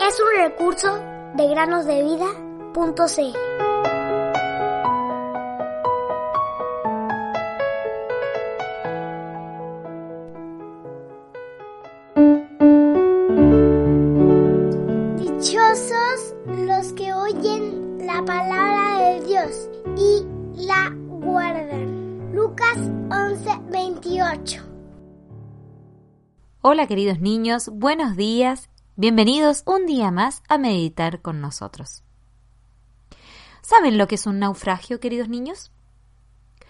Es un recurso de granosdevida.cl. Los que oyen la palabra de Dios y la guardan. Lucas 11:28 Hola queridos niños, buenos días, bienvenidos un día más a meditar con nosotros. ¿Saben lo que es un naufragio, queridos niños?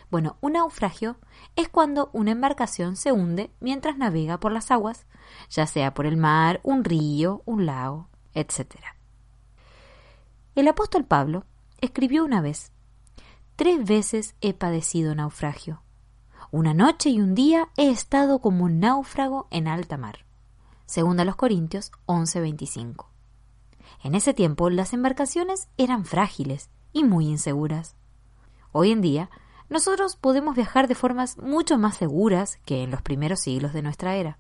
Bueno, un naufragio es cuando una embarcación se hunde mientras navega por las aguas, ya sea por el mar, un río, un lago, etc. El apóstol Pablo escribió una vez, Tres veces he padecido naufragio. Una noche y un día he estado como un náufrago en alta mar. Segunda los Corintios 11:25. En ese tiempo las embarcaciones eran frágiles y muy inseguras. Hoy en día, nosotros podemos viajar de formas mucho más seguras que en los primeros siglos de nuestra era.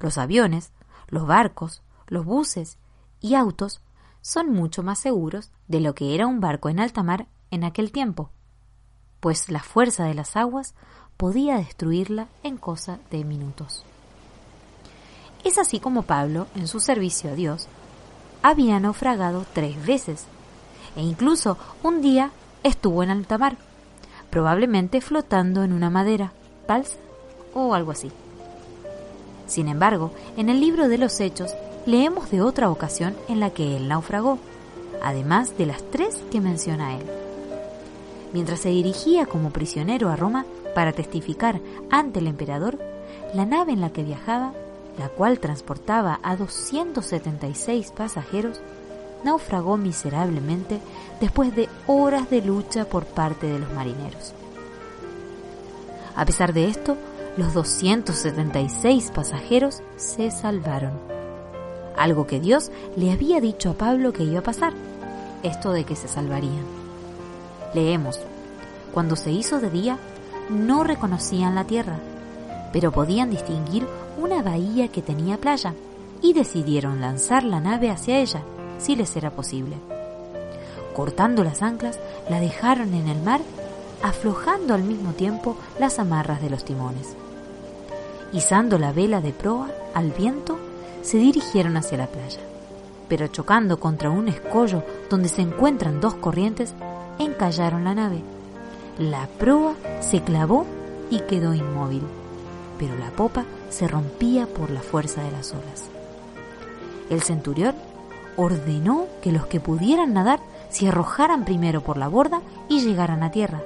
Los aviones, los barcos, los buses y autos son mucho más seguros de lo que era un barco en alta mar en aquel tiempo, pues la fuerza de las aguas podía destruirla en cosa de minutos. Es así como Pablo, en su servicio a Dios, había naufragado tres veces, e incluso un día estuvo en alta mar, probablemente flotando en una madera, balsa o algo así. Sin embargo, en el libro de los Hechos leemos de otra ocasión en la que él naufragó, además de las tres que menciona él. Mientras se dirigía como prisionero a Roma para testificar ante el emperador, la nave en la que viajaba, la cual transportaba a 276 pasajeros, naufragó miserablemente después de horas de lucha por parte de los marineros. A pesar de esto, los 276 pasajeros se salvaron. Algo que Dios le había dicho a Pablo que iba a pasar, esto de que se salvarían. Leemos, cuando se hizo de día, no reconocían la tierra, pero podían distinguir una bahía que tenía playa y decidieron lanzar la nave hacia ella, si les era posible. Cortando las anclas, la dejaron en el mar, aflojando al mismo tiempo las amarras de los timones. Izando la vela de proa al viento, se dirigieron hacia la playa, pero chocando contra un escollo donde se encuentran dos corrientes, encallaron la nave. La proa se clavó y quedó inmóvil, pero la popa se rompía por la fuerza de las olas. El centurión ordenó que los que pudieran nadar se arrojaran primero por la borda y llegaran a tierra,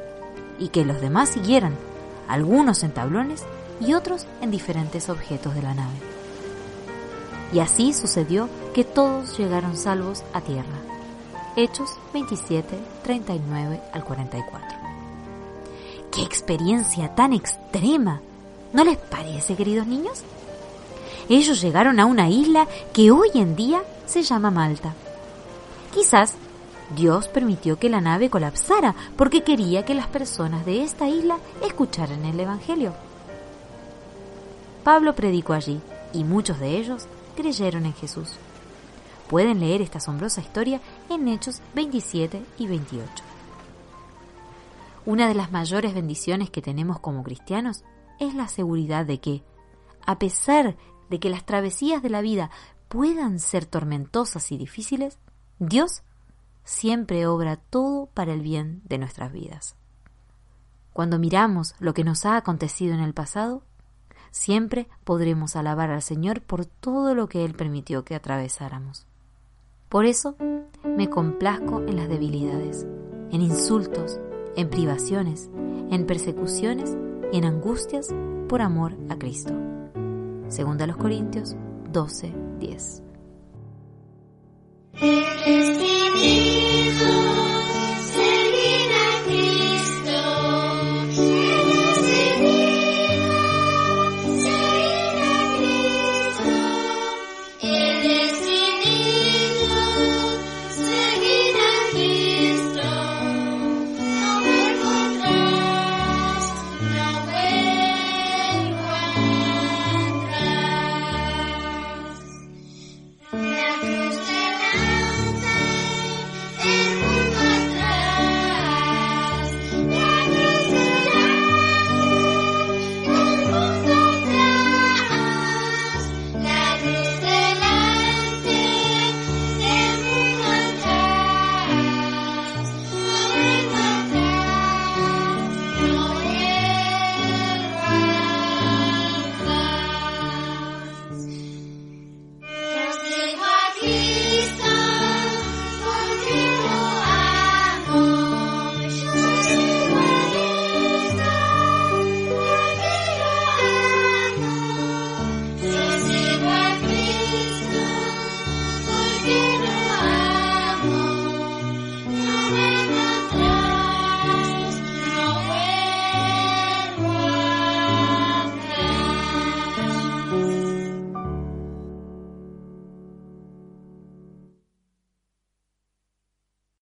y que los demás siguieran, algunos en tablones y otros en diferentes objetos de la nave. Y así sucedió que todos llegaron salvos a tierra. Hechos 27, 39 al 44. ¡Qué experiencia tan extrema! ¿No les parece, queridos niños? Ellos llegaron a una isla que hoy en día se llama Malta. Quizás Dios permitió que la nave colapsara porque quería que las personas de esta isla escucharan el Evangelio. Pablo predicó allí y muchos de ellos creyeron en Jesús. Pueden leer esta asombrosa historia en Hechos 27 y 28. Una de las mayores bendiciones que tenemos como cristianos es la seguridad de que, a pesar de que las travesías de la vida puedan ser tormentosas y difíciles, Dios siempre obra todo para el bien de nuestras vidas. Cuando miramos lo que nos ha acontecido en el pasado, siempre podremos alabar al Señor por todo lo que Él permitió que atravesáramos. Por eso me complazco en las debilidades, en insultos, en privaciones, en persecuciones y en angustias por amor a Cristo. Segunda los Corintios 12, 10.